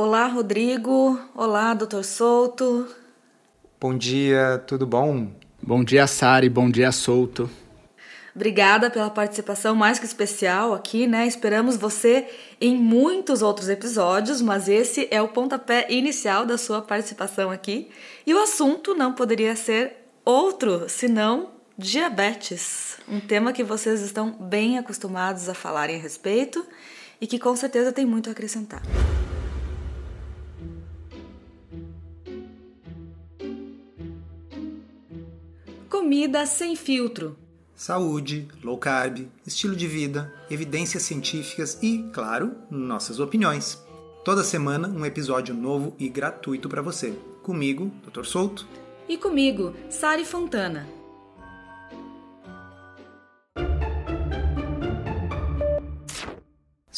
Olá, Rodrigo. Olá, doutor Souto. Bom dia, tudo bom? Bom dia, Sari. Bom dia, Souto. Obrigada pela participação mais que especial aqui, né? Esperamos você em muitos outros episódios, mas esse é o pontapé inicial da sua participação aqui. E o assunto não poderia ser outro senão diabetes, um tema que vocês estão bem acostumados a falarem a respeito e que com certeza tem muito a acrescentar. Comida sem filtro. Saúde, low carb, estilo de vida, evidências científicas e, claro, nossas opiniões. Toda semana um episódio novo e gratuito para você. Comigo, Dr. Souto. E comigo, Sari Fontana.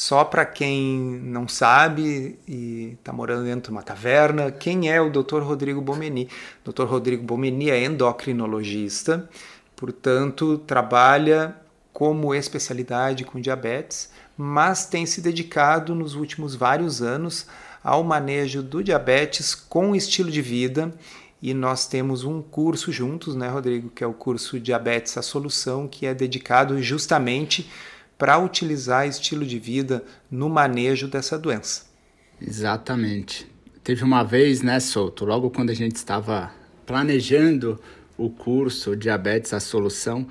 Só para quem não sabe e está morando dentro de uma taverna, quem é o Dr. Rodrigo Bomeni? Dr. Rodrigo Bomeni é endocrinologista, portanto, trabalha como especialidade com diabetes, mas tem se dedicado nos últimos vários anos ao manejo do diabetes com estilo de vida. E nós temos um curso juntos, né, Rodrigo, que é o curso Diabetes a Solução, que é dedicado justamente para utilizar estilo de vida no manejo dessa doença. Exatamente. Teve uma vez, né, Souto, logo quando a gente estava planejando o curso Diabetes a Solução,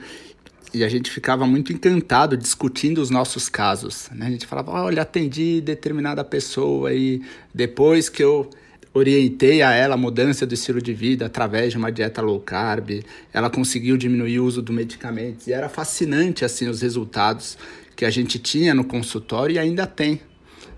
e a gente ficava muito encantado discutindo os nossos casos. Né? A gente falava, olha, atendi determinada pessoa e depois que eu orientei a ela a mudança do estilo de vida através de uma dieta low carb, ela conseguiu diminuir o uso do medicamentos e era fascinante assim os resultados que a gente tinha no consultório e ainda tem,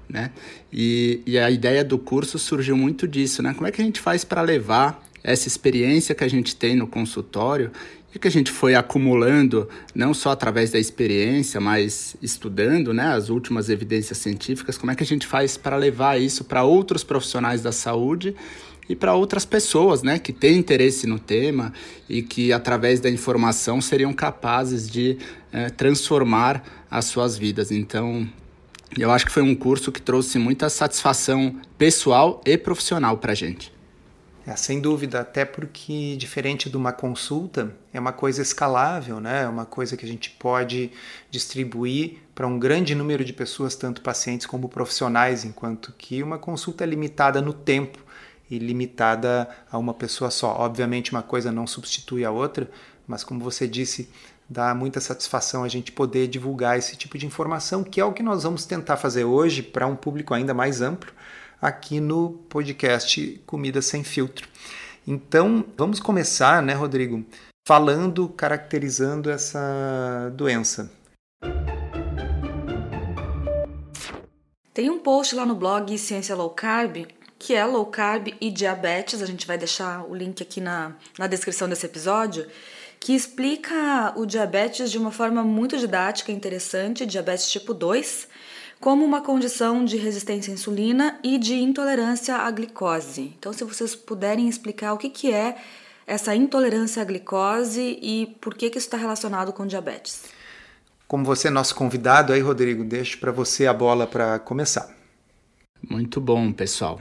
né? E, e a ideia do curso surgiu muito disso, né? Como é que a gente faz para levar essa experiência que a gente tem no consultório e que a gente foi acumulando não só através da experiência, mas estudando né, as últimas evidências científicas, como é que a gente faz para levar isso para outros profissionais da saúde e para outras pessoas né, que têm interesse no tema e que, através da informação, seriam capazes de é, transformar as suas vidas. Então, eu acho que foi um curso que trouxe muita satisfação pessoal e profissional para a gente. É, sem dúvida, até porque, diferente de uma consulta, é uma coisa escalável, né? é uma coisa que a gente pode distribuir para um grande número de pessoas, tanto pacientes como profissionais, enquanto que uma consulta é limitada no tempo e limitada a uma pessoa só. Obviamente, uma coisa não substitui a outra, mas como você disse, dá muita satisfação a gente poder divulgar esse tipo de informação, que é o que nós vamos tentar fazer hoje para um público ainda mais amplo aqui no podcast Comida Sem Filtro. Então, vamos começar, né, Rodrigo, falando, caracterizando essa doença. Tem um post lá no blog Ciência Low Carb, que é low carb e diabetes, a gente vai deixar o link aqui na, na descrição desse episódio, que explica o diabetes de uma forma muito didática e interessante, diabetes tipo 2, como uma condição de resistência à insulina e de intolerância à glicose. Então, se vocês puderem explicar o que, que é essa intolerância à glicose e por que, que isso está relacionado com diabetes. Como você é nosso convidado aí, Rodrigo, deixo para você a bola para começar. Muito bom, pessoal.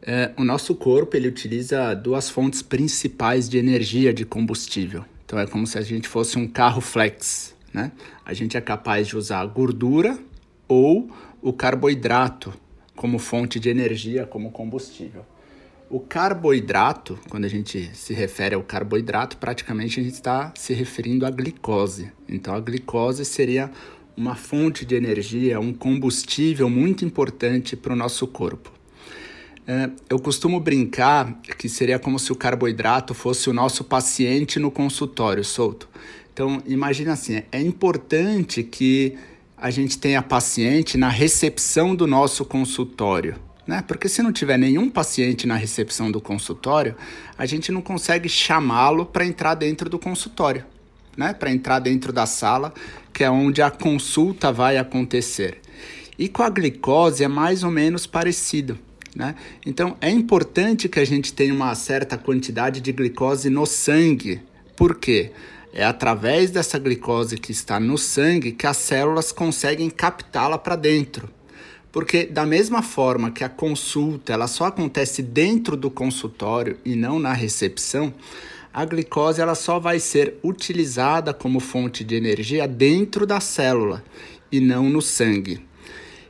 É, o nosso corpo ele utiliza duas fontes principais de energia de combustível. Então é como se a gente fosse um carro flex, né? A gente é capaz de usar gordura ou o carboidrato como fonte de energia, como combustível. O carboidrato, quando a gente se refere ao carboidrato, praticamente a gente está se referindo à glicose. Então, a glicose seria uma fonte de energia, um combustível muito importante para o nosso corpo. É, eu costumo brincar que seria como se o carboidrato fosse o nosso paciente no consultório solto. Então, imagina assim: é importante que a gente tenha paciente na recepção do nosso consultório. Né? Porque se não tiver nenhum paciente na recepção do consultório, a gente não consegue chamá-lo para entrar dentro do consultório, né? para entrar dentro da sala, que é onde a consulta vai acontecer. E com a glicose é mais ou menos parecido. Né? Então é importante que a gente tenha uma certa quantidade de glicose no sangue. Por quê? É através dessa glicose que está no sangue que as células conseguem captá-la para dentro. Porque da mesma forma que a consulta ela só acontece dentro do consultório e não na recepção, a glicose ela só vai ser utilizada como fonte de energia dentro da célula e não no sangue.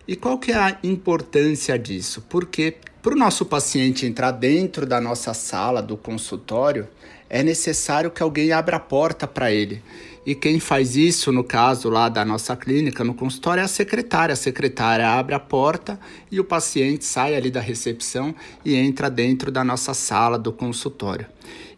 E qual que é a importância disso? Porque para o nosso paciente entrar dentro da nossa sala do consultório, é necessário que alguém abra a porta para ele. E quem faz isso, no caso lá da nossa clínica, no consultório, é a secretária. A secretária abre a porta e o paciente sai ali da recepção e entra dentro da nossa sala do consultório.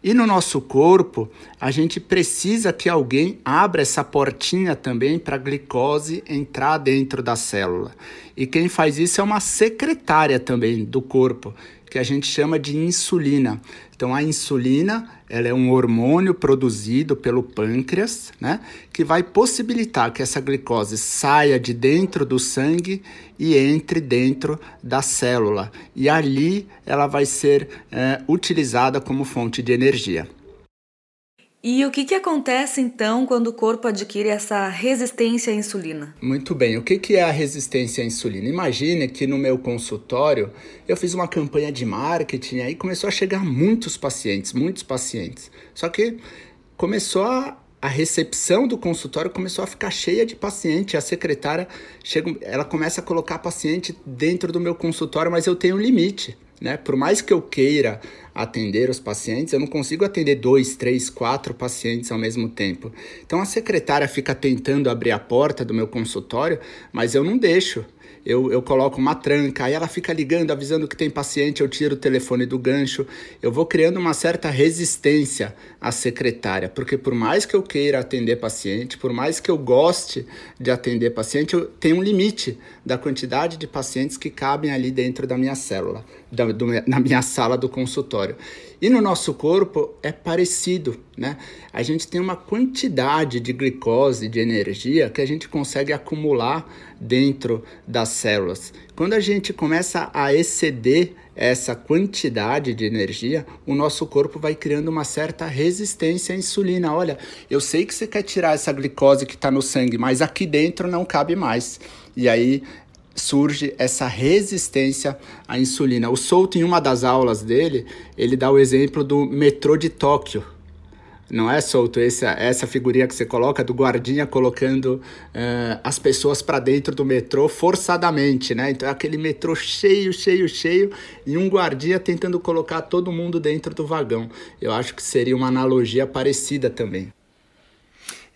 E no nosso corpo, a gente precisa que alguém abra essa portinha também para a glicose entrar dentro da célula. E quem faz isso é uma secretária também do corpo, que a gente chama de insulina. Então a insulina, ela é um hormônio produzido pelo pâncreas, né, que vai possibilitar que essa glicose saia de dentro do sangue e entre dentro da célula. E ali ela vai ser é, utilizada como fonte de energia. E o que, que acontece então quando o corpo adquire essa resistência à insulina? Muito bem, o que, que é a resistência à insulina? Imagine que no meu consultório eu fiz uma campanha de marketing aí começou a chegar muitos pacientes, muitos pacientes. Só que começou a, a recepção do consultório começou a ficar cheia de paciente. A secretária chega, ela começa a colocar paciente dentro do meu consultório, mas eu tenho um limite. Né? Por mais que eu queira atender os pacientes, eu não consigo atender dois, três, quatro pacientes ao mesmo tempo. Então a secretária fica tentando abrir a porta do meu consultório, mas eu não deixo. Eu, eu coloco uma tranca, aí ela fica ligando, avisando que tem paciente, eu tiro o telefone do gancho, eu vou criando uma certa resistência à secretária, porque por mais que eu queira atender paciente, por mais que eu goste de atender paciente, eu tenho um limite da quantidade de pacientes que cabem ali dentro da minha célula, da, do, na minha sala do consultório. E no nosso corpo é parecido, né? A gente tem uma quantidade de glicose, de energia que a gente consegue acumular dentro das células. Quando a gente começa a exceder essa quantidade de energia, o nosso corpo vai criando uma certa resistência à insulina. Olha, eu sei que você quer tirar essa glicose que está no sangue, mas aqui dentro não cabe mais. E aí surge essa resistência à insulina. O Souto, em uma das aulas dele, ele dá o exemplo do metrô de Tóquio. Não é, Souto, essa, essa figurinha que você coloca do guardinha colocando uh, as pessoas para dentro do metrô forçadamente, né? Então é aquele metrô cheio, cheio, cheio e um guardinha tentando colocar todo mundo dentro do vagão. Eu acho que seria uma analogia parecida também.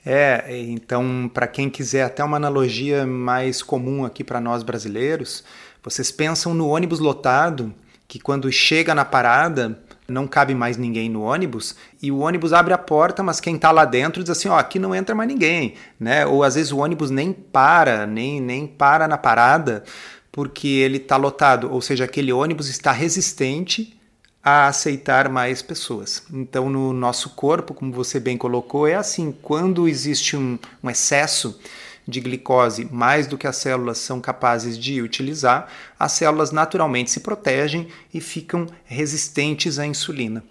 É, então, para quem quiser até uma analogia mais comum aqui para nós brasileiros, vocês pensam no ônibus lotado, que quando chega na parada, não cabe mais ninguém no ônibus e o ônibus abre a porta, mas quem está lá dentro diz assim, ó, aqui não entra mais ninguém, né? Ou às vezes o ônibus nem para, nem, nem para na parada porque ele está lotado, ou seja, aquele ônibus está resistente a aceitar mais pessoas. Então, no nosso corpo, como você bem colocou, é assim: quando existe um, um excesso de glicose mais do que as células são capazes de utilizar, as células naturalmente se protegem e ficam resistentes à insulina.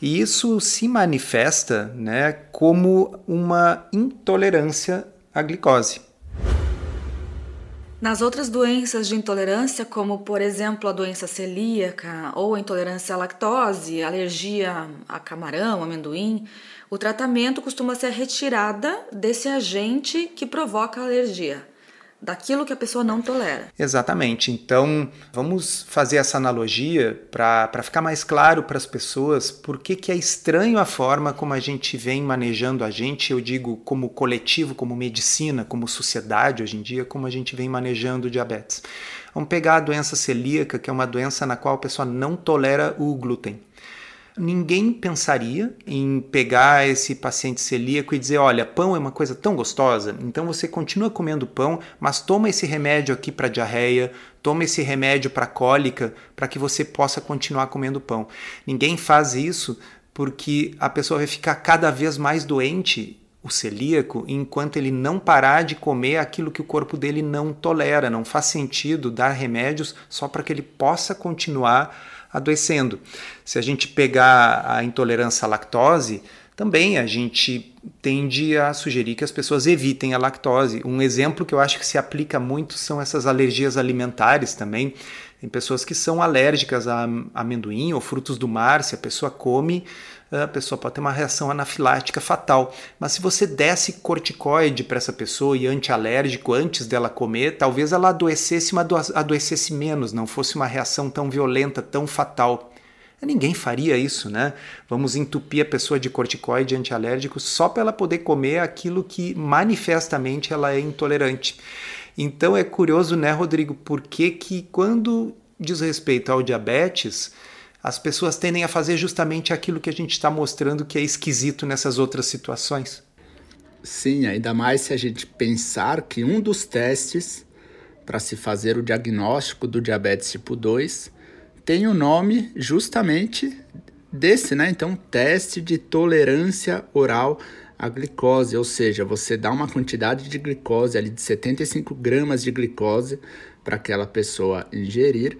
E isso se manifesta né, como uma intolerância à glicose. Nas outras doenças de intolerância, como por exemplo a doença celíaca ou a intolerância à lactose, alergia a camarão, amendoim, o tratamento costuma ser a retirada desse agente que provoca a alergia daquilo que a pessoa não tolera. Exatamente. Então, vamos fazer essa analogia para ficar mais claro para as pessoas por que, que é estranho a forma como a gente vem manejando a gente, eu digo como coletivo, como medicina, como sociedade hoje em dia, como a gente vem manejando o diabetes. Vamos pegar a doença celíaca, que é uma doença na qual a pessoa não tolera o glúten ninguém pensaria em pegar esse paciente celíaco e dizer: olha, pão é uma coisa tão gostosa, então você continua comendo pão, mas toma esse remédio aqui para diarreia, toma esse remédio para cólica, para que você possa continuar comendo pão. Ninguém faz isso porque a pessoa vai ficar cada vez mais doente o celíaco enquanto ele não parar de comer aquilo que o corpo dele não tolera. Não faz sentido dar remédios só para que ele possa continuar adoecendo. Se a gente pegar a intolerância à lactose, também a gente tende a sugerir que as pessoas evitem a lactose. Um exemplo que eu acho que se aplica muito são essas alergias alimentares também. Tem pessoas que são alérgicas a amendoim ou frutos do mar. Se a pessoa come, a pessoa pode ter uma reação anafilática fatal. Mas se você desse corticoide para essa pessoa e antialérgico antes dela comer, talvez ela adoecesse, mas adoecesse menos, não fosse uma reação tão violenta, tão fatal. Ninguém faria isso, né? Vamos entupir a pessoa de corticoide antialérgico só para ela poder comer aquilo que manifestamente ela é intolerante. Então é curioso, né, Rodrigo, por que que quando diz respeito ao diabetes, as pessoas tendem a fazer justamente aquilo que a gente está mostrando que é esquisito nessas outras situações? Sim, ainda mais se a gente pensar que um dos testes para se fazer o diagnóstico do diabetes tipo 2 tem o nome justamente desse, né? Então, teste de tolerância oral à glicose, ou seja, você dá uma quantidade de glicose ali de 75 gramas de glicose para aquela pessoa ingerir.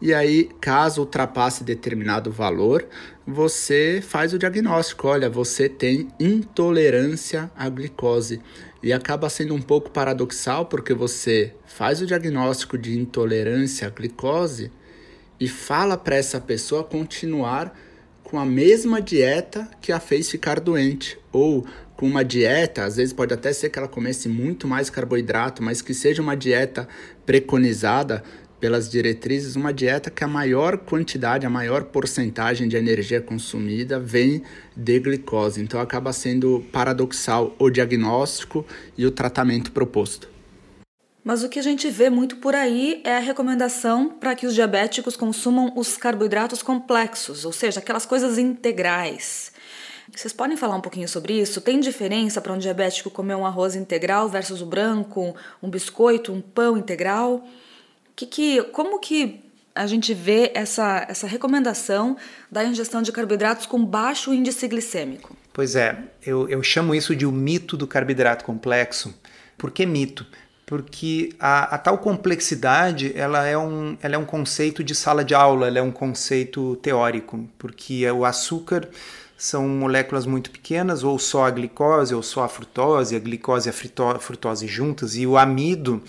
E aí, caso ultrapasse determinado valor, você faz o diagnóstico. Olha, você tem intolerância à glicose. E acaba sendo um pouco paradoxal, porque você faz o diagnóstico de intolerância à glicose e fala para essa pessoa continuar com a mesma dieta que a fez ficar doente ou com uma dieta, às vezes pode até ser que ela comece muito mais carboidrato, mas que seja uma dieta preconizada pelas diretrizes, uma dieta que a maior quantidade, a maior porcentagem de energia consumida vem de glicose. Então acaba sendo paradoxal o diagnóstico e o tratamento proposto. Mas o que a gente vê muito por aí é a recomendação para que os diabéticos consumam os carboidratos complexos, ou seja, aquelas coisas integrais. Vocês podem falar um pouquinho sobre isso? Tem diferença para um diabético comer um arroz integral versus o branco, um biscoito, um pão integral? Que, que, como que a gente vê essa, essa recomendação da ingestão de carboidratos com baixo índice glicêmico? Pois é, eu, eu chamo isso de o mito do carboidrato complexo. Por que mito? porque a, a, tal complexidade ela é, um, ela é um conceito de sala de aula, ela é um conceito teórico, porque o açúcar são moléculas muito pequenas, ou só a glicose, ou só a frutose, a glicose e a frutose juntas, e o amido,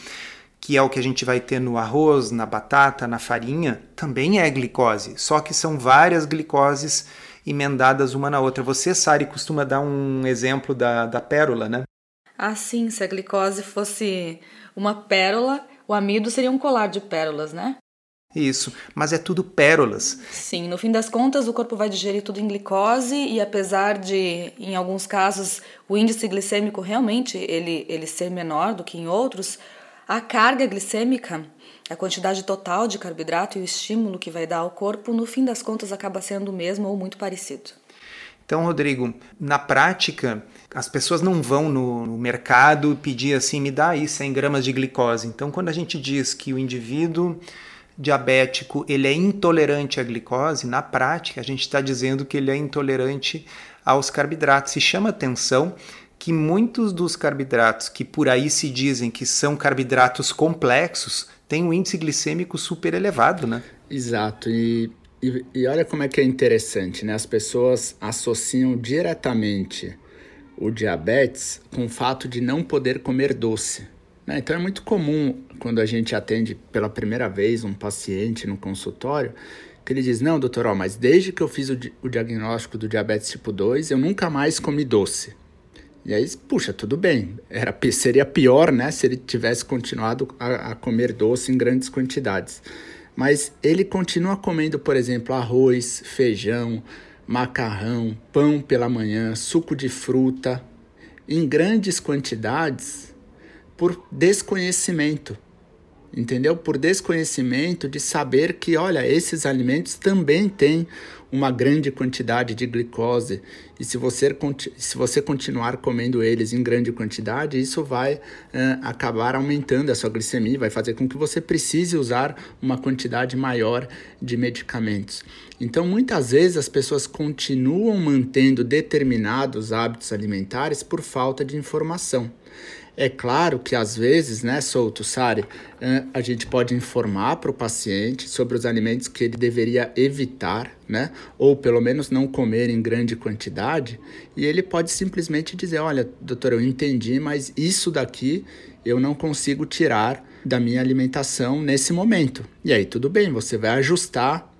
que é o que a gente vai ter no arroz, na batata, na farinha, também é glicose, só que são várias glicoses emendadas uma na outra. Você, Sari, costuma dar um exemplo da, da pérola, né? Ah, sim, se a glicose fosse uma pérola, o amido seria um colar de pérolas, né? Isso, mas é tudo pérolas. Sim, no fim das contas, o corpo vai digerir tudo em glicose e apesar de, em alguns casos, o índice glicêmico realmente ele, ele ser menor do que em outros, a carga glicêmica, a quantidade total de carboidrato e o estímulo que vai dar ao corpo, no fim das contas, acaba sendo o mesmo ou muito parecido. Então, Rodrigo, na prática, as pessoas não vão no, no, mercado pedir assim, me dá aí 100 gramas de glicose. Então, quando a gente diz que o indivíduo diabético ele é intolerante à glicose, na prática a gente está dizendo que ele é intolerante aos carboidratos. E chama atenção que muitos dos carboidratos que por aí se dizem que são carboidratos complexos têm um índice glicêmico super elevado, né? Exato. E e, e olha como é que é interessante, né? As pessoas associam diretamente o diabetes com o fato de não poder comer doce. Né? Então é muito comum quando a gente atende pela primeira vez um paciente no consultório que ele diz: Não, doutor, ó, mas desde que eu fiz o, di o diagnóstico do diabetes tipo 2, eu nunca mais comi doce. E aí, puxa, tudo bem. Era, seria pior, né, se ele tivesse continuado a, a comer doce em grandes quantidades mas ele continua comendo, por exemplo, arroz, feijão, macarrão, pão pela manhã, suco de fruta, em grandes quantidades por desconhecimento. Entendeu? Por desconhecimento de saber que, olha, esses alimentos também têm uma grande quantidade de glicose e se você, se você continuar comendo eles em grande quantidade, isso vai uh, acabar aumentando a sua glicemia, vai fazer com que você precise usar uma quantidade maior de medicamentos. Então, muitas vezes as pessoas continuam mantendo determinados hábitos alimentares por falta de informação. É claro que às vezes, né, Souto, Sari, a gente pode informar para o paciente sobre os alimentos que ele deveria evitar, né, ou pelo menos não comer em grande quantidade, e ele pode simplesmente dizer: Olha, doutor, eu entendi, mas isso daqui eu não consigo tirar da minha alimentação nesse momento. E aí, tudo bem, você vai ajustar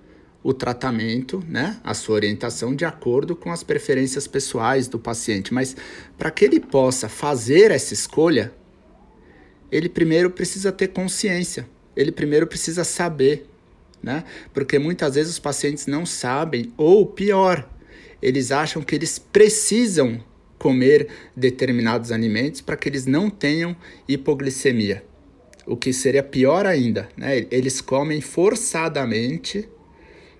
o tratamento, né, a sua orientação de acordo com as preferências pessoais do paciente. Mas para que ele possa fazer essa escolha, ele primeiro precisa ter consciência, ele primeiro precisa saber, né? Porque muitas vezes os pacientes não sabem, ou pior, eles acham que eles precisam comer determinados alimentos para que eles não tenham hipoglicemia. O que seria pior ainda, né? Eles comem forçadamente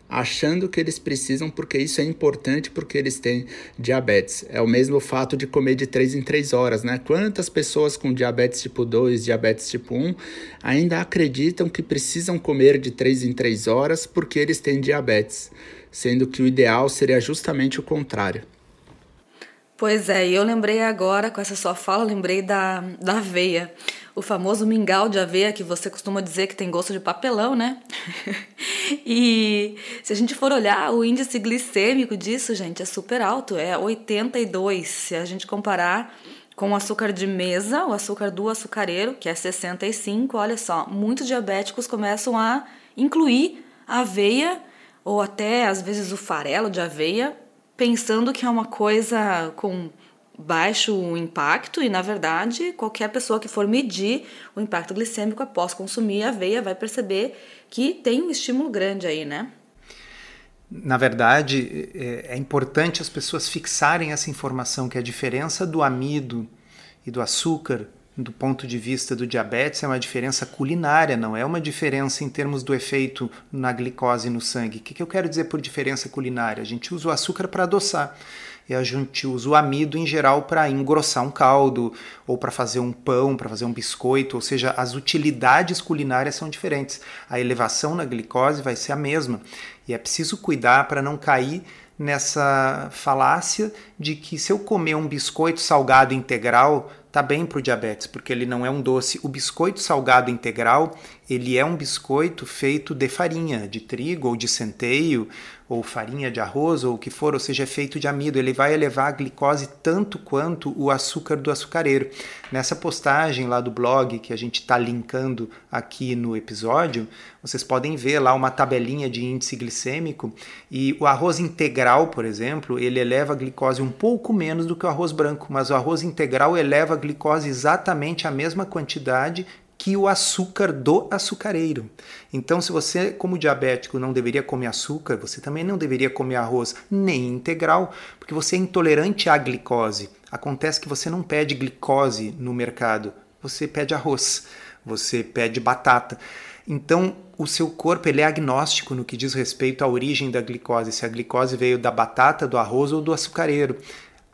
achando que eles precisam porque isso é importante porque eles têm diabetes. É o mesmo fato de comer de 3 em 3 horas, né? Quantas pessoas com diabetes tipo 2, diabetes tipo 1 ainda acreditam que precisam comer de 3 em 3 horas porque eles têm diabetes, sendo que o ideal seria justamente o contrário. Pois é, e eu lembrei agora, com essa sua fala, lembrei da, da aveia. O famoso mingau de aveia que você costuma dizer que tem gosto de papelão, né? e se a gente for olhar, o índice glicêmico disso, gente, é super alto, é 82. Se a gente comparar com o açúcar de mesa, o açúcar do açucareiro, que é 65, olha só, muitos diabéticos começam a incluir aveia ou até às vezes o farelo de aveia pensando que é uma coisa com baixo impacto e na verdade qualquer pessoa que for medir o impacto glicêmico após consumir aveia vai perceber que tem um estímulo grande aí, né? Na verdade, é, é importante as pessoas fixarem essa informação que a diferença do amido e do açúcar do ponto de vista do diabetes é uma diferença culinária, não é uma diferença em termos do efeito na glicose no sangue. O que, eu quero dizer por diferença culinária? A gente usa o açúcar para adoçar e a gente usa o amido em geral para engrossar um caldo ou para fazer um pão, para fazer um biscoito, ou seja, as utilidades culinárias são diferentes. A elevação na glicose vai ser a mesma e é preciso cuidar para não cair nessa falácia de que se eu comer um biscoito salgado integral, tá bem para o diabetes, porque ele não é um doce. O biscoito salgado integral, ele é um biscoito feito de farinha, de trigo ou de centeio, ou farinha de arroz, ou o que for, ou seja, é feito de amido. Ele vai elevar a glicose tanto quanto o açúcar do açucareiro. Nessa postagem lá do blog, que a gente está linkando aqui no episódio, vocês podem ver lá uma tabelinha de índice glicêmico e o arroz integral, por exemplo, ele eleva a glicose um pouco menos do que o arroz branco, mas o arroz integral eleva a glicose exatamente a mesma quantidade que o açúcar do açucareiro. Então, se você, como diabético, não deveria comer açúcar, você também não deveria comer arroz nem integral, porque você é intolerante à glicose. Acontece que você não pede glicose no mercado, você pede arroz, você pede batata. Então, o seu corpo ele é agnóstico no que diz respeito à origem da glicose, se a glicose veio da batata, do arroz ou do açucareiro.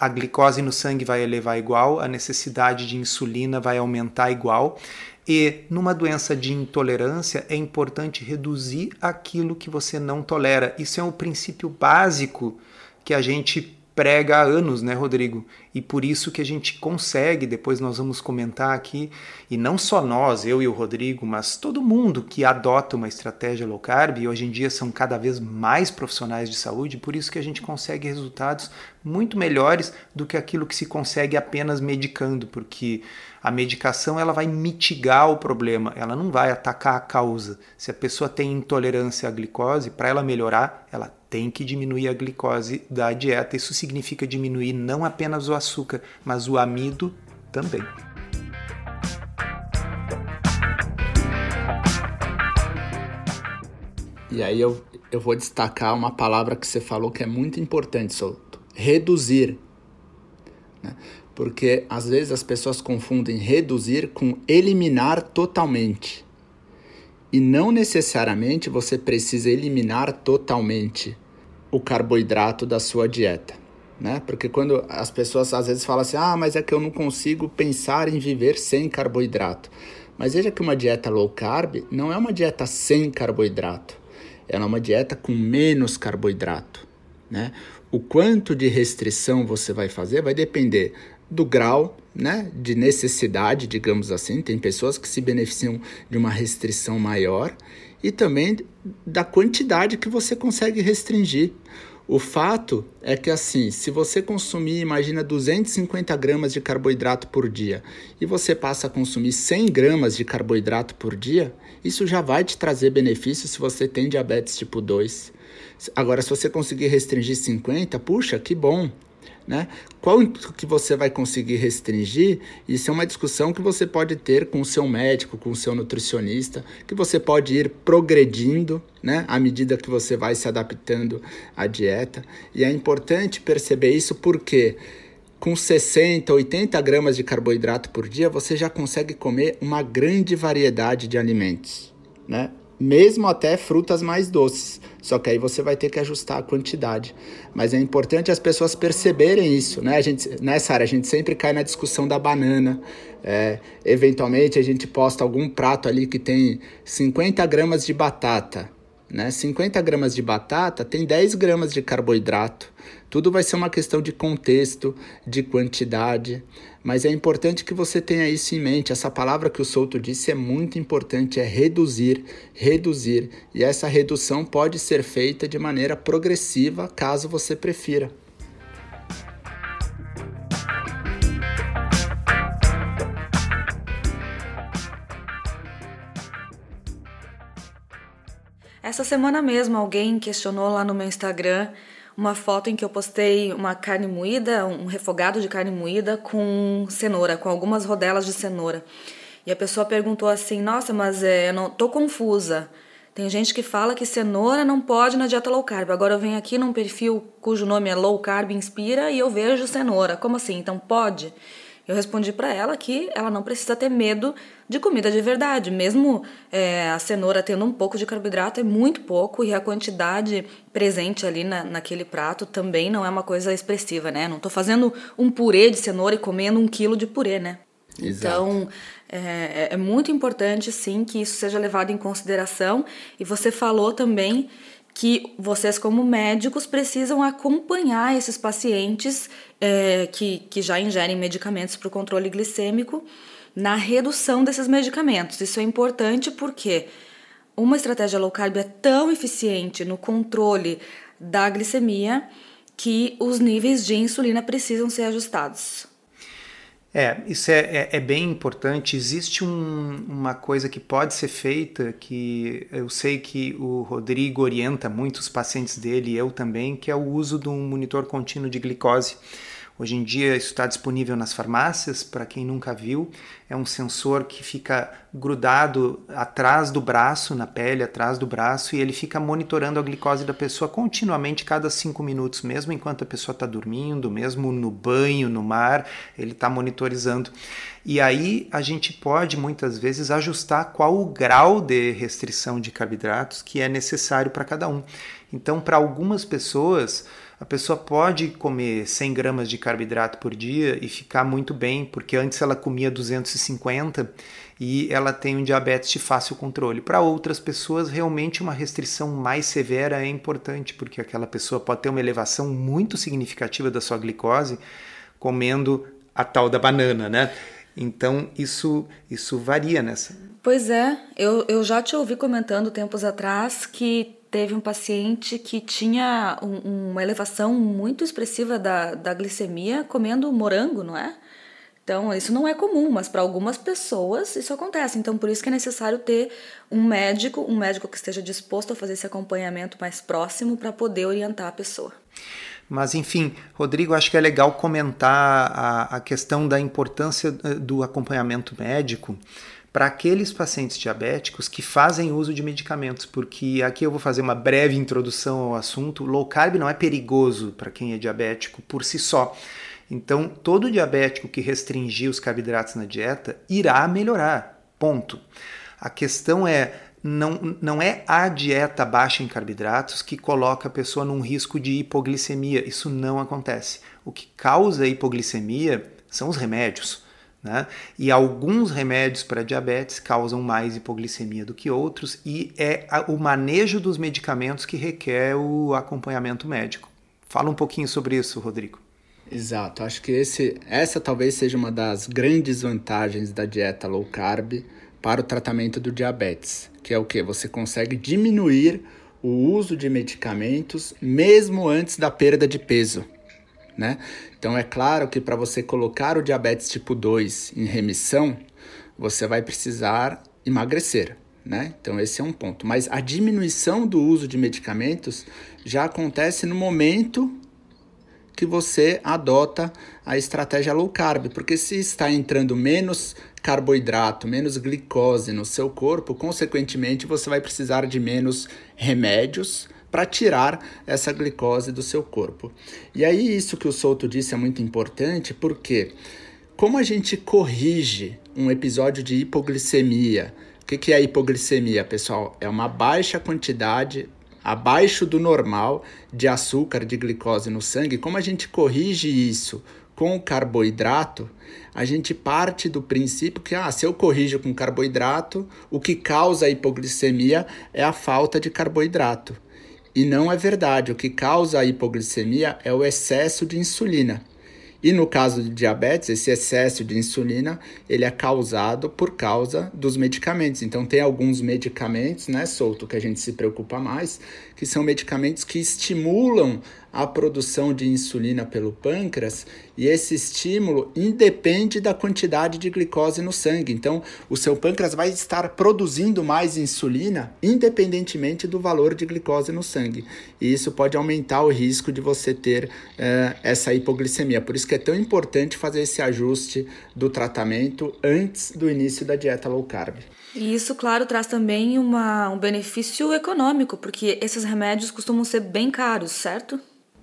A glicose no sangue vai elevar igual, a necessidade de insulina vai aumentar igual. E numa doença de intolerância é importante reduzir aquilo que você não tolera. Isso é um princípio básico que a gente prega há anos, né, Rodrigo? E por isso que a gente consegue, depois nós vamos comentar aqui, e não só nós, eu e o Rodrigo, mas todo mundo que adota uma estratégia low carb, e hoje em dia são cada vez mais profissionais de saúde, por isso que a gente consegue resultados muito melhores do que aquilo que se consegue apenas medicando, porque a medicação ela vai mitigar o problema, ela não vai atacar a causa. Se a pessoa tem intolerância à glicose, para ela melhorar, ela tem que diminuir a glicose da dieta. Isso significa diminuir não apenas o açúcar, mas o amido também. E aí eu, eu vou destacar uma palavra que você falou que é muito importante, Souto. Reduzir. Né? Porque às vezes as pessoas confundem reduzir com eliminar totalmente. E não necessariamente você precisa eliminar totalmente o carboidrato da sua dieta, né? Porque quando as pessoas às vezes falam assim: "Ah, mas é que eu não consigo pensar em viver sem carboidrato". Mas veja que uma dieta low carb não é uma dieta sem carboidrato. Ela é uma dieta com menos carboidrato, né? O quanto de restrição você vai fazer vai depender do grau né, de necessidade, digamos assim, tem pessoas que se beneficiam de uma restrição maior e também da quantidade que você consegue restringir. O fato é que, assim, se você consumir, imagina, 250 gramas de carboidrato por dia e você passa a consumir 100 gramas de carboidrato por dia, isso já vai te trazer benefício se você tem diabetes tipo 2. Agora, se você conseguir restringir 50, puxa, que bom, né? Qual que você vai conseguir restringir? Isso é uma discussão que você pode ter com o seu médico, com o seu nutricionista, que você pode ir progredindo né? à medida que você vai se adaptando à dieta. E é importante perceber isso porque com 60, 80 gramas de carboidrato por dia, você já consegue comer uma grande variedade de alimentos, né? Mesmo até frutas mais doces. Só que aí você vai ter que ajustar a quantidade. Mas é importante as pessoas perceberem isso, né? A gente, nessa área, a gente sempre cai na discussão da banana. É, eventualmente a gente posta algum prato ali que tem 50 gramas de batata. Né? 50 gramas de batata tem 10 gramas de carboidrato. Tudo vai ser uma questão de contexto, de quantidade. Mas é importante que você tenha isso em mente. Essa palavra que o Souto disse é muito importante, é reduzir, reduzir. E essa redução pode ser feita de maneira progressiva, caso você prefira. Essa semana mesmo alguém questionou lá no meu Instagram uma foto em que eu postei uma carne moída, um refogado de carne moída com cenoura, com algumas rodelas de cenoura. E a pessoa perguntou assim: Nossa, mas é, eu não tô confusa. Tem gente que fala que cenoura não pode na dieta low carb. Agora eu venho aqui num perfil cujo nome é Low Carb Inspira e eu vejo cenoura. Como assim? Então pode? Eu respondi para ela que ela não precisa ter medo de comida de verdade, mesmo é, a cenoura tendo um pouco de carboidrato, é muito pouco e a quantidade presente ali na, naquele prato também não é uma coisa expressiva, né? Não estou fazendo um purê de cenoura e comendo um quilo de purê, né? Exato. Então, é, é muito importante, sim, que isso seja levado em consideração. E você falou também que vocês, como médicos, precisam acompanhar esses pacientes é, que, que já ingerem medicamentos para o controle glicêmico na redução desses medicamentos. Isso é importante porque uma estratégia low carb é tão eficiente no controle da glicemia que os níveis de insulina precisam ser ajustados. É, isso é, é, é bem importante. Existe um, uma coisa que pode ser feita, que eu sei que o Rodrigo orienta muitos pacientes dele, eu também, que é o uso de um monitor contínuo de glicose. Hoje em dia isso está disponível nas farmácias, para quem nunca viu. É um sensor que fica grudado atrás do braço, na pele, atrás do braço, e ele fica monitorando a glicose da pessoa continuamente, cada cinco minutos, mesmo enquanto a pessoa está dormindo, mesmo no banho, no mar, ele está monitorizando. E aí a gente pode muitas vezes ajustar qual o grau de restrição de carboidratos que é necessário para cada um. Então, para algumas pessoas, a pessoa pode comer 100 gramas de carboidrato por dia e ficar muito bem, porque antes ela comia 250 e ela tem um diabetes de fácil controle. Para outras pessoas, realmente uma restrição mais severa é importante, porque aquela pessoa pode ter uma elevação muito significativa da sua glicose comendo a tal da banana, né? Então isso isso varia nessa. Pois é, eu, eu já te ouvi comentando tempos atrás que teve um paciente que tinha um, uma elevação muito expressiva da, da glicemia comendo morango, não é? Então, isso não é comum, mas para algumas pessoas isso acontece. Então, por isso que é necessário ter um médico, um médico que esteja disposto a fazer esse acompanhamento mais próximo para poder orientar a pessoa. Mas, enfim, Rodrigo, acho que é legal comentar a, a questão da importância eh, do acompanhamento médico para aqueles pacientes diabéticos que fazem uso de medicamentos, porque aqui eu vou fazer uma breve introdução ao assunto. Low carb não é perigoso para quem é diabético por si só. Então, todo diabético que restringir os carboidratos na dieta irá melhorar. Ponto. A questão é não, não é a dieta baixa em carboidratos que coloca a pessoa num risco de hipoglicemia. Isso não acontece. O que causa hipoglicemia são os remédios. Né? E alguns remédios para diabetes causam mais hipoglicemia do que outros, e é o manejo dos medicamentos que requer o acompanhamento médico. Fala um pouquinho sobre isso, Rodrigo. Exato, acho que esse, essa talvez seja uma das grandes vantagens da dieta low carb para o tratamento do diabetes, que é o que? Você consegue diminuir o uso de medicamentos mesmo antes da perda de peso. Né? Então é claro que para você colocar o diabetes tipo 2 em remissão, você vai precisar emagrecer. Né? Então esse é um ponto. Mas a diminuição do uso de medicamentos já acontece no momento que você adota a estratégia low carb, porque se está entrando menos carboidrato, menos glicose no seu corpo, consequentemente você vai precisar de menos remédios para tirar essa glicose do seu corpo. E aí isso que o Souto disse é muito importante, porque como a gente corrige um episódio de hipoglicemia, o que, que é hipoglicemia, pessoal? É uma baixa quantidade abaixo do normal de açúcar, de glicose no sangue, como a gente corrige isso com o carboidrato, a gente parte do princípio que, ah, se eu corrijo com carboidrato, o que causa a hipoglicemia é a falta de carboidrato. E não é verdade. O que causa a hipoglicemia é o excesso de insulina. E no caso de diabetes, esse excesso de insulina, ele é causado por causa dos medicamentos. Então tem alguns medicamentos, né, solto que a gente se preocupa mais, que são medicamentos que estimulam a produção de insulina pelo pâncreas e esse estímulo independe da quantidade de glicose no sangue. Então, o seu pâncreas vai estar produzindo mais insulina independentemente do valor de glicose no sangue. E isso pode aumentar o risco de você ter uh, essa hipoglicemia. Por isso que é tão importante fazer esse ajuste do tratamento antes do início da dieta low carb. E isso, claro, traz também uma, um benefício econômico, porque esses remédios costumam ser bem caros, certo?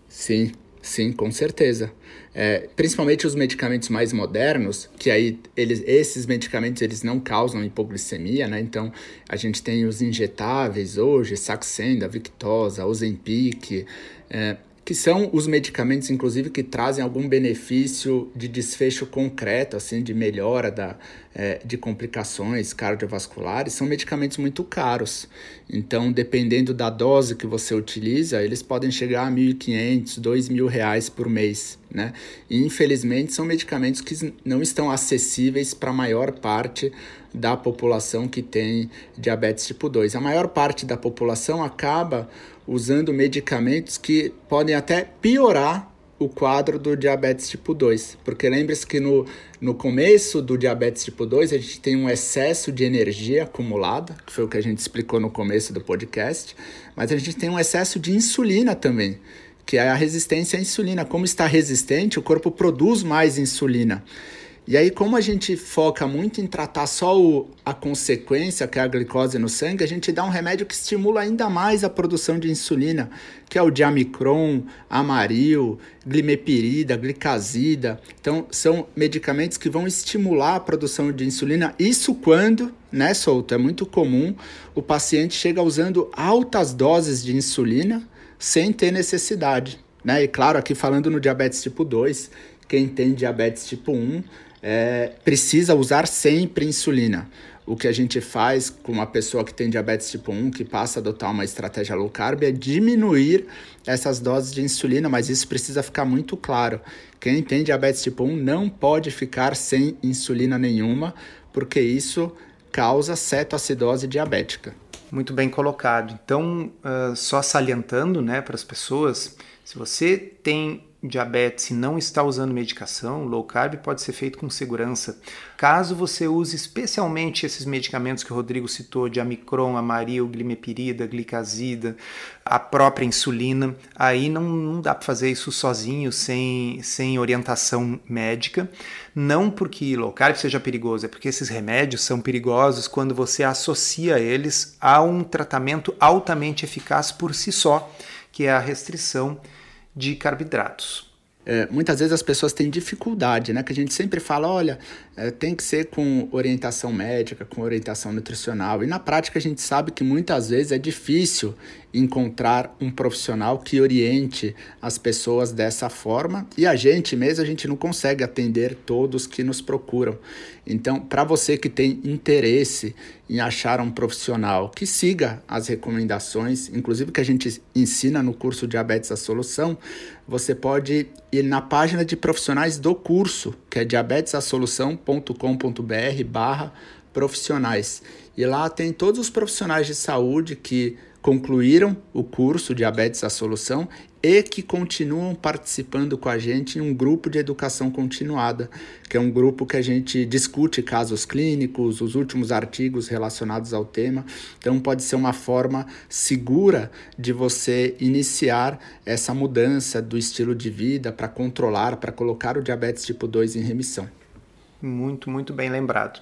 Sim, sim, com certeza. É, principalmente os medicamentos mais modernos, que aí eles, esses medicamentos eles não causam hipoglicemia, né? Então a gente tem os injetáveis hoje, Saxenda, Victosa, Ozempic, é, que são os medicamentos, inclusive, que trazem algum benefício de desfecho concreto, assim, de melhora da, é, de complicações cardiovasculares, são medicamentos muito caros. Então, dependendo da dose que você utiliza, eles podem chegar a 1.500, 2.000 reais por mês, né? E, infelizmente, são medicamentos que não estão acessíveis para a maior parte da população que tem diabetes tipo 2. A maior parte da população acaba usando medicamentos que podem até piorar o quadro do diabetes tipo 2. Porque lembre-se que no, no começo do diabetes tipo 2 a gente tem um excesso de energia acumulada, que foi o que a gente explicou no começo do podcast, mas a gente tem um excesso de insulina também, que é a resistência à insulina. Como está resistente, o corpo produz mais insulina. E aí, como a gente foca muito em tratar só o, a consequência, que é a glicose no sangue, a gente dá um remédio que estimula ainda mais a produção de insulina, que é o diamicron, amaril, glimepirida, glicazida. Então, são medicamentos que vão estimular a produção de insulina. Isso quando, né, Solto, é muito comum, o paciente chega usando altas doses de insulina sem ter necessidade. Né? E claro, aqui falando no diabetes tipo 2, quem tem diabetes tipo 1 é, precisa usar sempre insulina. O que a gente faz com uma pessoa que tem diabetes tipo 1, que passa a adotar uma estratégia low carb, é diminuir essas doses de insulina, mas isso precisa ficar muito claro. Quem tem diabetes tipo 1 não pode ficar sem insulina nenhuma, porque isso causa cetoacidose diabética. Muito bem colocado. Então, uh, só salientando né, para as pessoas, se você tem diabetes e não está usando medicação, low carb pode ser feito com segurança. Caso você use especialmente esses medicamentos que o Rodrigo citou, de amicron, amaril, glimepirida, glicazida, a própria insulina, aí não, não dá para fazer isso sozinho, sem, sem orientação médica. Não porque low carb seja perigoso, é porque esses remédios são perigosos quando você associa eles a um tratamento altamente eficaz por si só, que é a restrição de carboidratos. É, muitas vezes as pessoas têm dificuldade, né? Que a gente sempre fala, olha, é, tem que ser com orientação médica, com orientação nutricional. E na prática a gente sabe que muitas vezes é difícil encontrar um profissional que oriente as pessoas dessa forma e a gente mesmo a gente não consegue atender todos que nos procuram. Então, para você que tem interesse em achar um profissional que siga as recomendações, inclusive que a gente ensina no curso Diabetes a Solução, você pode ir na página de profissionais do curso, que é diabetesasolução.com.br barra profissionais. E lá tem todos os profissionais de saúde que concluíram o curso Diabetes a Solução e que continuam participando com a gente em um grupo de educação continuada, que é um grupo que a gente discute casos clínicos, os últimos artigos relacionados ao tema. Então, pode ser uma forma segura de você iniciar essa mudança do estilo de vida para controlar, para colocar o diabetes tipo 2 em remissão. Muito, muito bem lembrado.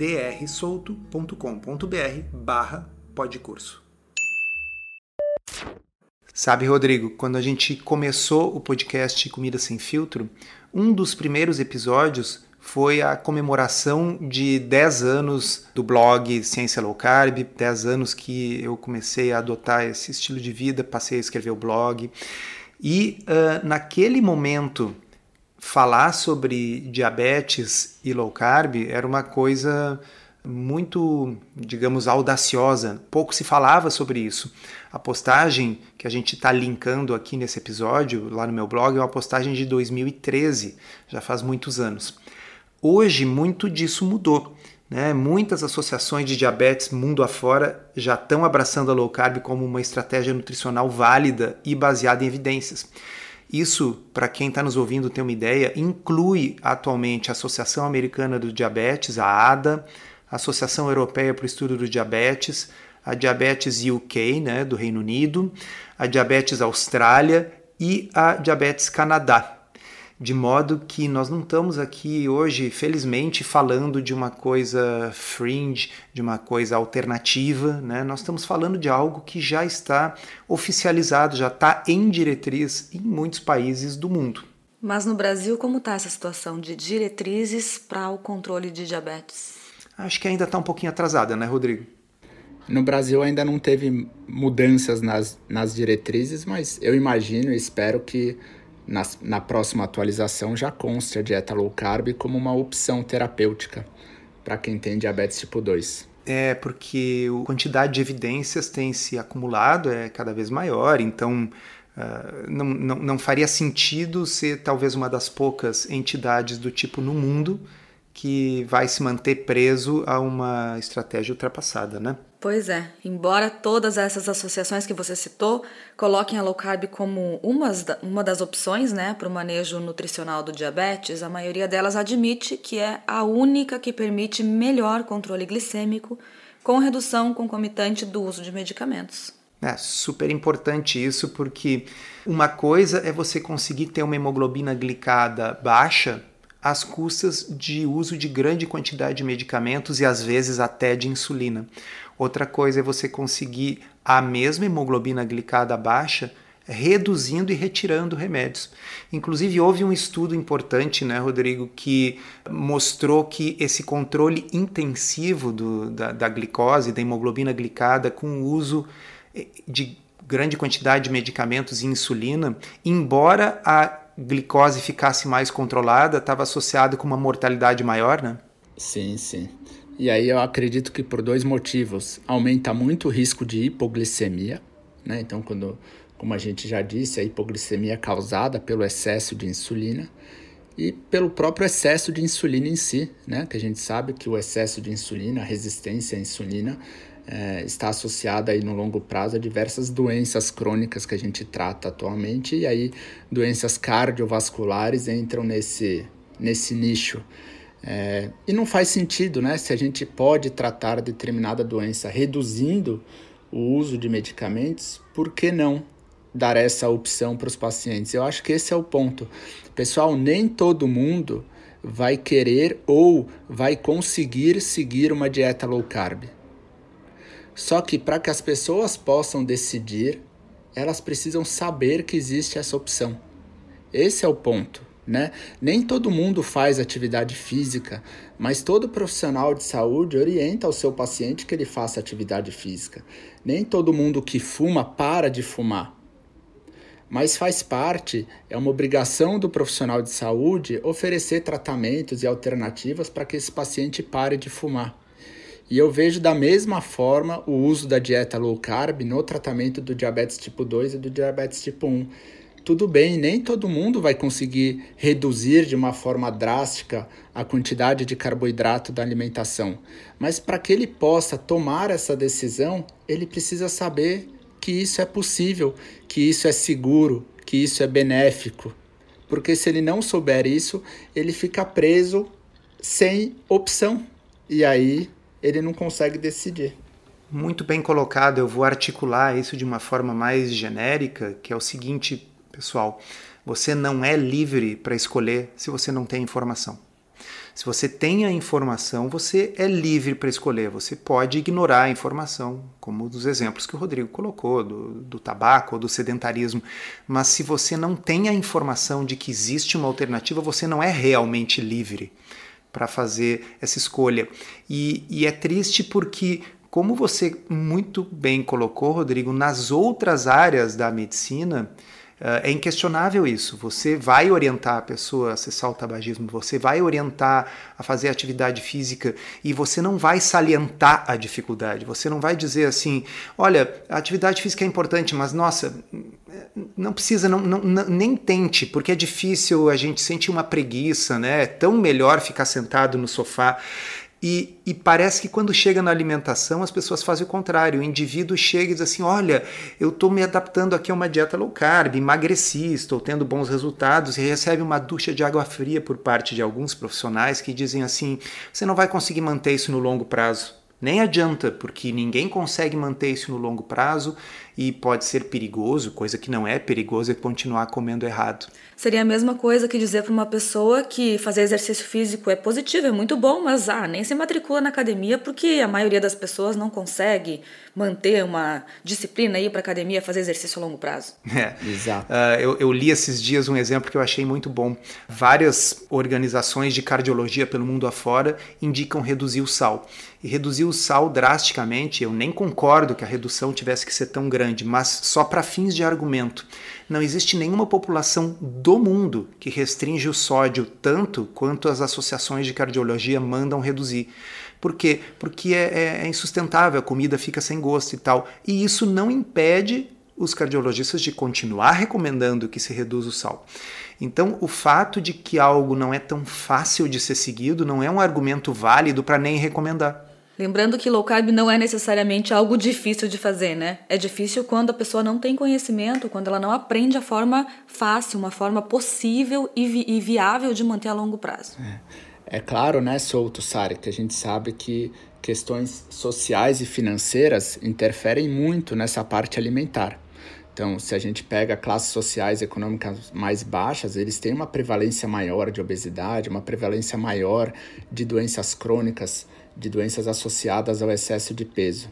drsolto.com.br barra podcurso. Sabe, Rodrigo, quando a gente começou o podcast Comida Sem Filtro, um dos primeiros episódios foi a comemoração de 10 anos do blog Ciência Low Carb, 10 anos que eu comecei a adotar esse estilo de vida, passei a escrever o blog. E uh, naquele momento falar sobre diabetes e low carb era uma coisa muito, digamos, audaciosa. Pouco se falava sobre isso. A postagem que a gente está linkando aqui nesse episódio, lá no meu blog, é uma postagem de 2013, já faz muitos anos. Hoje, muito disso mudou. Né? Muitas associações de diabetes mundo afora já estão abraçando a low carb como uma estratégia nutricional válida e baseada em evidências. Isso, para quem está nos ouvindo ter uma ideia, inclui atualmente a Associação Americana do Diabetes, a ADA, a Associação Europeia para o Estudo do Diabetes, a Diabetes UK, né, do Reino Unido, a Diabetes Austrália e a Diabetes Canadá de modo que nós não estamos aqui hoje, felizmente, falando de uma coisa fringe, de uma coisa alternativa, né? nós estamos falando de algo que já está oficializado, já está em diretriz em muitos países do mundo. Mas no Brasil, como está essa situação de diretrizes para o controle de diabetes? Acho que ainda está um pouquinho atrasada, né, Rodrigo? No Brasil ainda não teve mudanças nas, nas diretrizes, mas eu imagino e espero que na, na próxima atualização já conste a dieta low carb como uma opção terapêutica para quem tem diabetes tipo 2. É, porque a quantidade de evidências tem se acumulado, é cada vez maior, então uh, não, não, não faria sentido ser talvez uma das poucas entidades do tipo no mundo que vai se manter preso a uma estratégia ultrapassada, né? Pois é, embora todas essas associações que você citou coloquem a low carb como umas, uma das opções né, para o manejo nutricional do diabetes, a maioria delas admite que é a única que permite melhor controle glicêmico com redução concomitante do uso de medicamentos. É super importante isso, porque uma coisa é você conseguir ter uma hemoglobina glicada baixa às custas de uso de grande quantidade de medicamentos e às vezes até de insulina. Outra coisa é você conseguir a mesma hemoglobina glicada baixa reduzindo e retirando remédios. Inclusive, houve um estudo importante, né, Rodrigo, que mostrou que esse controle intensivo do, da, da glicose, da hemoglobina glicada, com o uso eh, de grande quantidade de medicamentos e insulina, embora a glicose ficasse mais controlada, estava associado com uma mortalidade maior, né? Sim, sim. E aí eu acredito que por dois motivos. Aumenta muito o risco de hipoglicemia, né? Então, quando, como a gente já disse, a hipoglicemia é causada pelo excesso de insulina e pelo próprio excesso de insulina em si, né? Que a gente sabe que o excesso de insulina, a resistência à insulina, é, está associada aí no longo prazo a diversas doenças crônicas que a gente trata atualmente e aí doenças cardiovasculares entram nesse, nesse nicho. É, e não faz sentido, né? Se a gente pode tratar determinada doença reduzindo o uso de medicamentos, por que não dar essa opção para os pacientes? Eu acho que esse é o ponto. Pessoal, nem todo mundo vai querer ou vai conseguir seguir uma dieta low carb. Só que para que as pessoas possam decidir, elas precisam saber que existe essa opção. Esse é o ponto. Né? Nem todo mundo faz atividade física, mas todo profissional de saúde orienta o seu paciente que ele faça atividade física. Nem todo mundo que fuma para de fumar. Mas faz parte, é uma obrigação do profissional de saúde oferecer tratamentos e alternativas para que esse paciente pare de fumar. E eu vejo da mesma forma o uso da dieta low carb no tratamento do diabetes tipo 2 e do diabetes tipo 1 tudo bem, nem todo mundo vai conseguir reduzir de uma forma drástica a quantidade de carboidrato da alimentação. Mas para que ele possa tomar essa decisão, ele precisa saber que isso é possível, que isso é seguro, que isso é benéfico. Porque se ele não souber isso, ele fica preso sem opção. E aí ele não consegue decidir. Muito bem colocado. Eu vou articular isso de uma forma mais genérica, que é o seguinte: Pessoal, você não é livre para escolher se você não tem informação. Se você tem a informação, você é livre para escolher. Você pode ignorar a informação, como dos exemplos que o Rodrigo colocou, do, do tabaco ou do sedentarismo. Mas se você não tem a informação de que existe uma alternativa, você não é realmente livre para fazer essa escolha. E, e é triste porque como você muito bem colocou, Rodrigo, nas outras áreas da medicina, é inquestionável isso. Você vai orientar a pessoa a cessar o tabagismo, você vai orientar a fazer atividade física e você não vai salientar a dificuldade. Você não vai dizer assim: olha, a atividade física é importante, mas nossa, não precisa, não, não, nem tente, porque é difícil, a gente sente uma preguiça, né? É tão melhor ficar sentado no sofá. E, e, parece que quando chega na alimentação as pessoas fazem o contrário. O indivíduo chega e diz assim: Olha, eu estou me adaptando aqui a uma dieta low carb, emagreci, estou tendo bons resultados, e recebe uma ducha de água fria por parte de alguns profissionais que dizem assim: Você não vai conseguir manter isso no longo prazo. Nem adianta, porque ninguém consegue manter isso no longo prazo e pode ser perigoso, coisa que não é perigoso é continuar comendo errado. Seria a mesma coisa que dizer para uma pessoa que fazer exercício físico é positivo, é muito bom, mas ah, nem se matricula na academia porque a maioria das pessoas não consegue manter uma disciplina ir para academia fazer exercício a longo prazo. É, exato. Uh, eu, eu li esses dias um exemplo que eu achei muito bom. Várias organizações de cardiologia pelo mundo afora indicam reduzir o sal. E reduzir o sal drasticamente, eu nem concordo que a redução tivesse que ser tão grande, mas só para fins de argumento. Não existe nenhuma população do mundo que restringe o sódio tanto quanto as associações de cardiologia mandam reduzir. Por quê? Porque é, é, é insustentável, a comida fica sem gosto e tal. E isso não impede os cardiologistas de continuar recomendando que se reduza o sal. Então, o fato de que algo não é tão fácil de ser seguido não é um argumento válido para nem recomendar. Lembrando que low carb não é necessariamente algo difícil de fazer, né? É difícil quando a pessoa não tem conhecimento, quando ela não aprende a forma fácil, uma forma possível e, vi e viável de manter a longo prazo. É, é claro, né, Souto, Sara, que a gente sabe que questões sociais e financeiras interferem muito nessa parte alimentar. Então, se a gente pega classes sociais econômicas mais baixas, eles têm uma prevalência maior de obesidade, uma prevalência maior de doenças crônicas de doenças associadas ao excesso de peso.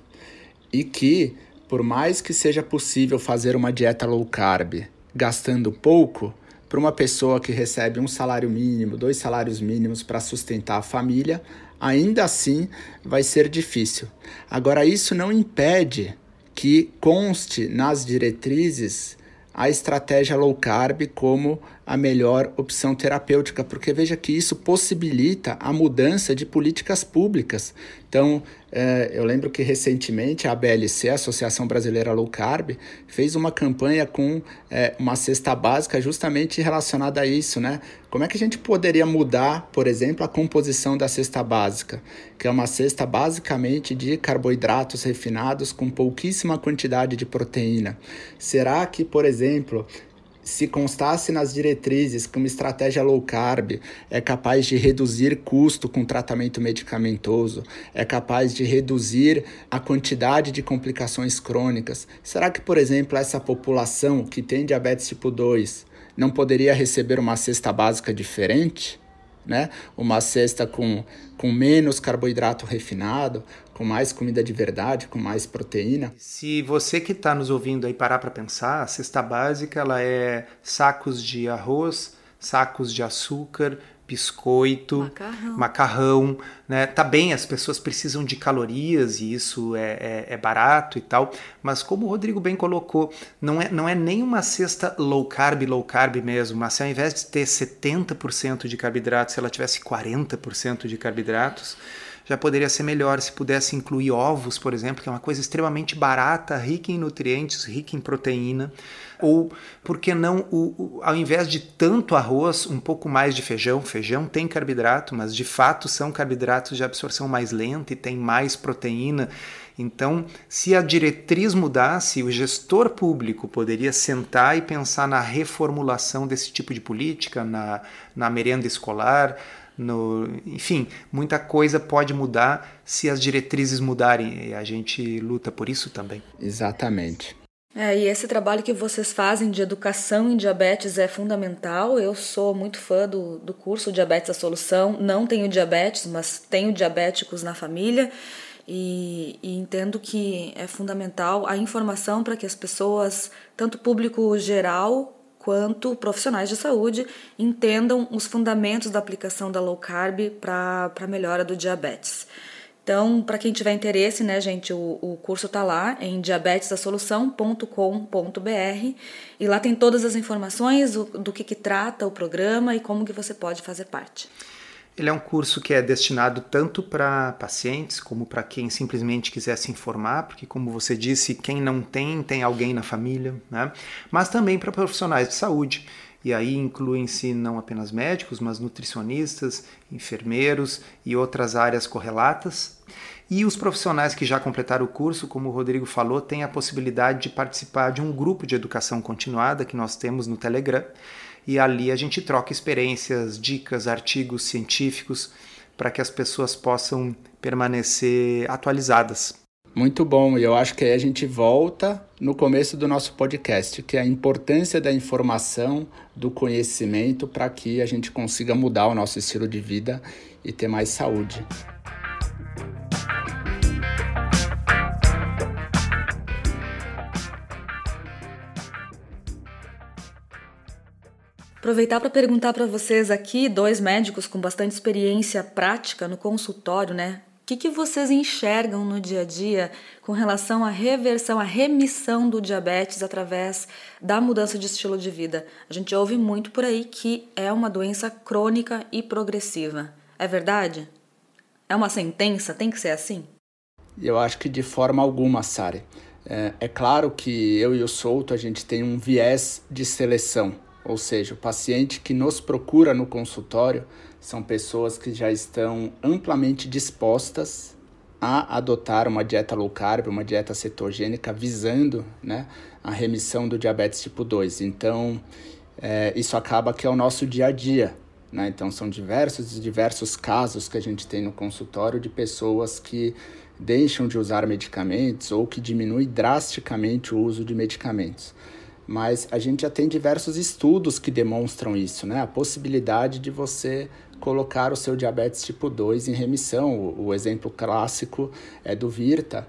E que, por mais que seja possível fazer uma dieta low carb gastando pouco, para uma pessoa que recebe um salário mínimo, dois salários mínimos para sustentar a família, ainda assim vai ser difícil. Agora, isso não impede que conste nas diretrizes a estratégia low carb como a melhor opção terapêutica, porque veja que isso possibilita a mudança de políticas públicas. Então, é, eu lembro que recentemente a ABLC, a Associação Brasileira Low Carb, fez uma campanha com é, uma cesta básica justamente relacionada a isso, né? Como é que a gente poderia mudar, por exemplo, a composição da cesta básica, que é uma cesta basicamente de carboidratos refinados com pouquíssima quantidade de proteína? Será que, por exemplo, se constasse nas diretrizes que uma estratégia low carb é capaz de reduzir custo com tratamento medicamentoso, é capaz de reduzir a quantidade de complicações crônicas, será que, por exemplo, essa população que tem diabetes tipo 2 não poderia receber uma cesta básica diferente? Né? Uma cesta com, com menos carboidrato refinado, com mais comida de verdade, com mais proteína. Se você que está nos ouvindo aí parar para pensar, a cesta básica ela é sacos de arroz, sacos de açúcar, biscoito, macarrão. macarrão, né? Tá bem, as pessoas precisam de calorias e isso é, é, é, barato e tal, mas como o Rodrigo bem colocou, não é, não é nem uma cesta low carb, low carb mesmo, mas se ao invés de ter 70% de carboidratos, se ela tivesse 40% de carboidratos, já poderia ser melhor se pudesse incluir ovos, por exemplo, que é uma coisa extremamente barata, rica em nutrientes, rica em proteína. Ou, por que não, o, ao invés de tanto arroz, um pouco mais de feijão? Feijão tem carboidrato, mas de fato são carboidratos de absorção mais lenta e tem mais proteína. Então, se a diretriz mudasse, o gestor público poderia sentar e pensar na reformulação desse tipo de política, na, na merenda escolar, no, enfim, muita coisa pode mudar se as diretrizes mudarem e a gente luta por isso também. Exatamente. É, e esse trabalho que vocês fazem de educação em diabetes é fundamental. Eu sou muito fã do, do curso Diabetes a Solução. Não tenho diabetes, mas tenho diabéticos na família. E, e, entendo que é fundamental a informação para que as pessoas, tanto público geral quanto profissionais de saúde entendam os fundamentos da aplicação da low carb para a melhora do diabetes. Então, para quem tiver interesse, né, gente, o, o curso está lá em diabetesasolução.com.br e lá tem todas as informações do, do que, que trata o programa e como que você pode fazer parte. Ele é um curso que é destinado tanto para pacientes como para quem simplesmente quiser se informar, porque, como você disse, quem não tem, tem alguém na família, né? mas também para profissionais de saúde. E aí incluem-se não apenas médicos, mas nutricionistas, enfermeiros e outras áreas correlatas. E os profissionais que já completaram o curso, como o Rodrigo falou, têm a possibilidade de participar de um grupo de educação continuada que nós temos no Telegram e ali a gente troca experiências, dicas, artigos científicos para que as pessoas possam permanecer atualizadas. Muito bom, e eu acho que aí a gente volta no começo do nosso podcast, que é a importância da informação, do conhecimento para que a gente consiga mudar o nosso estilo de vida e ter mais saúde. Aproveitar para perguntar para vocês aqui, dois médicos com bastante experiência prática no consultório, né? O que, que vocês enxergam no dia a dia com relação à reversão, à remissão do diabetes através da mudança de estilo de vida? A gente ouve muito por aí que é uma doença crônica e progressiva. É verdade? É uma sentença? Tem que ser assim? Eu acho que de forma alguma, Sari. É, é claro que eu e o Souto a gente tem um viés de seleção ou seja, o paciente que nos procura no consultório são pessoas que já estão amplamente dispostas a adotar uma dieta low carb, uma dieta cetogênica, visando né, a remissão do diabetes tipo 2. Então, é, isso acaba que é o nosso dia a dia. Né? Então, são diversos e diversos casos que a gente tem no consultório de pessoas que deixam de usar medicamentos ou que diminuem drasticamente o uso de medicamentos mas a gente já tem diversos estudos que demonstram isso, né? A possibilidade de você colocar o seu diabetes tipo 2 em remissão. O, o exemplo clássico é do Virta.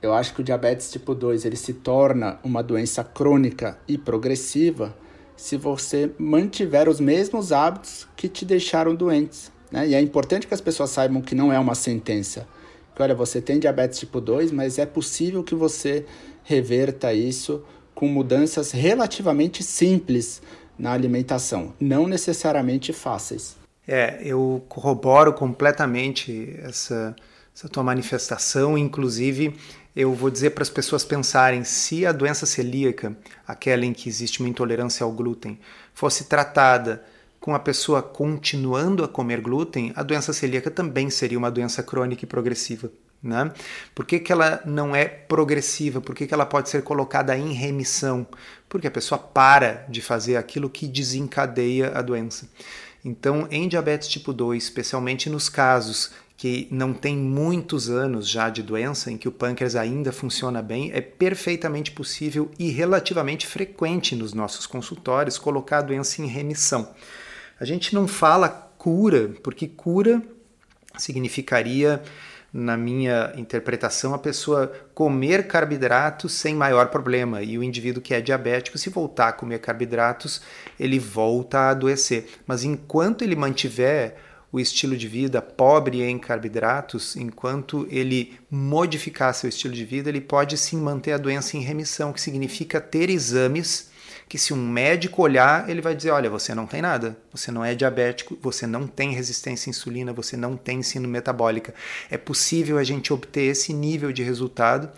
Eu acho que o diabetes tipo 2 ele se torna uma doença crônica e progressiva se você mantiver os mesmos hábitos que te deixaram doentes. Né? E é importante que as pessoas saibam que não é uma sentença. Que, olha, você tem diabetes tipo 2, mas é possível que você reverta isso com mudanças relativamente simples na alimentação, não necessariamente fáceis. É, eu corroboro completamente essa, essa tua manifestação, inclusive eu vou dizer para as pessoas pensarem se a doença celíaca, aquela em que existe uma intolerância ao glúten, fosse tratada com a pessoa continuando a comer glúten, a doença celíaca também seria uma doença crônica e progressiva. Né? Por que, que ela não é progressiva? Por que, que ela pode ser colocada em remissão? Porque a pessoa para de fazer aquilo que desencadeia a doença. Então, em diabetes tipo 2, especialmente nos casos que não tem muitos anos já de doença, em que o pâncreas ainda funciona bem, é perfeitamente possível e relativamente frequente nos nossos consultórios colocar a doença em remissão. A gente não fala cura, porque cura significaria na minha interpretação, a pessoa comer carboidratos sem maior problema. E o indivíduo que é diabético, se voltar a comer carboidratos, ele volta a adoecer. Mas enquanto ele mantiver o estilo de vida pobre em carboidratos, enquanto ele modificar seu estilo de vida, ele pode sim manter a doença em remissão, que significa ter exames que se um médico olhar, ele vai dizer: olha, você não tem nada, você não é diabético, você não tem resistência à insulina, você não tem síndrome metabólica. É possível a gente obter esse nível de resultado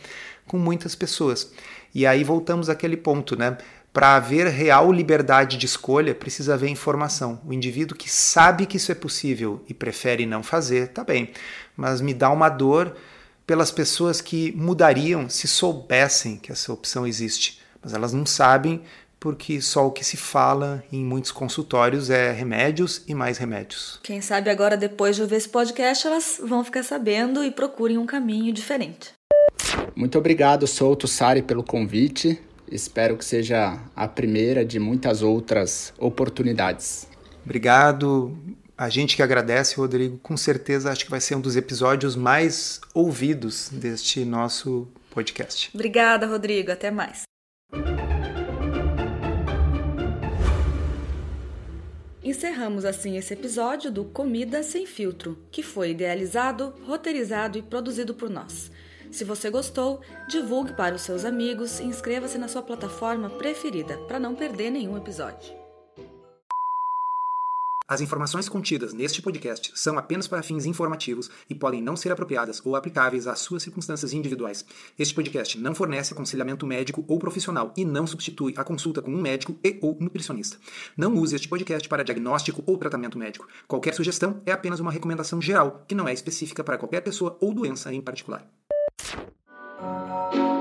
com muitas pessoas. E aí voltamos àquele ponto, né? Para haver real liberdade de escolha, precisa haver informação. O indivíduo que sabe que isso é possível e prefere não fazer, tá bem. Mas me dá uma dor pelas pessoas que mudariam se soubessem que essa opção existe. Mas elas não sabem porque só o que se fala em muitos consultórios é remédios e mais remédios. Quem sabe agora, depois de ouvir esse podcast, elas vão ficar sabendo e procurem um caminho diferente. Muito obrigado, Souto Sari, pelo convite. Espero que seja a primeira de muitas outras oportunidades. Obrigado. A gente que agradece, Rodrigo. Com certeza acho que vai ser um dos episódios mais ouvidos deste nosso podcast. Obrigada, Rodrigo. Até mais. Encerramos assim esse episódio do Comida Sem Filtro, que foi idealizado, roteirizado e produzido por nós. Se você gostou, divulgue para os seus amigos e inscreva-se na sua plataforma preferida para não perder nenhum episódio. As informações contidas neste podcast são apenas para fins informativos e podem não ser apropriadas ou aplicáveis às suas circunstâncias individuais. Este podcast não fornece aconselhamento médico ou profissional e não substitui a consulta com um médico e ou nutricionista. Não use este podcast para diagnóstico ou tratamento médico. Qualquer sugestão é apenas uma recomendação geral, que não é específica para qualquer pessoa ou doença em particular. Thank you.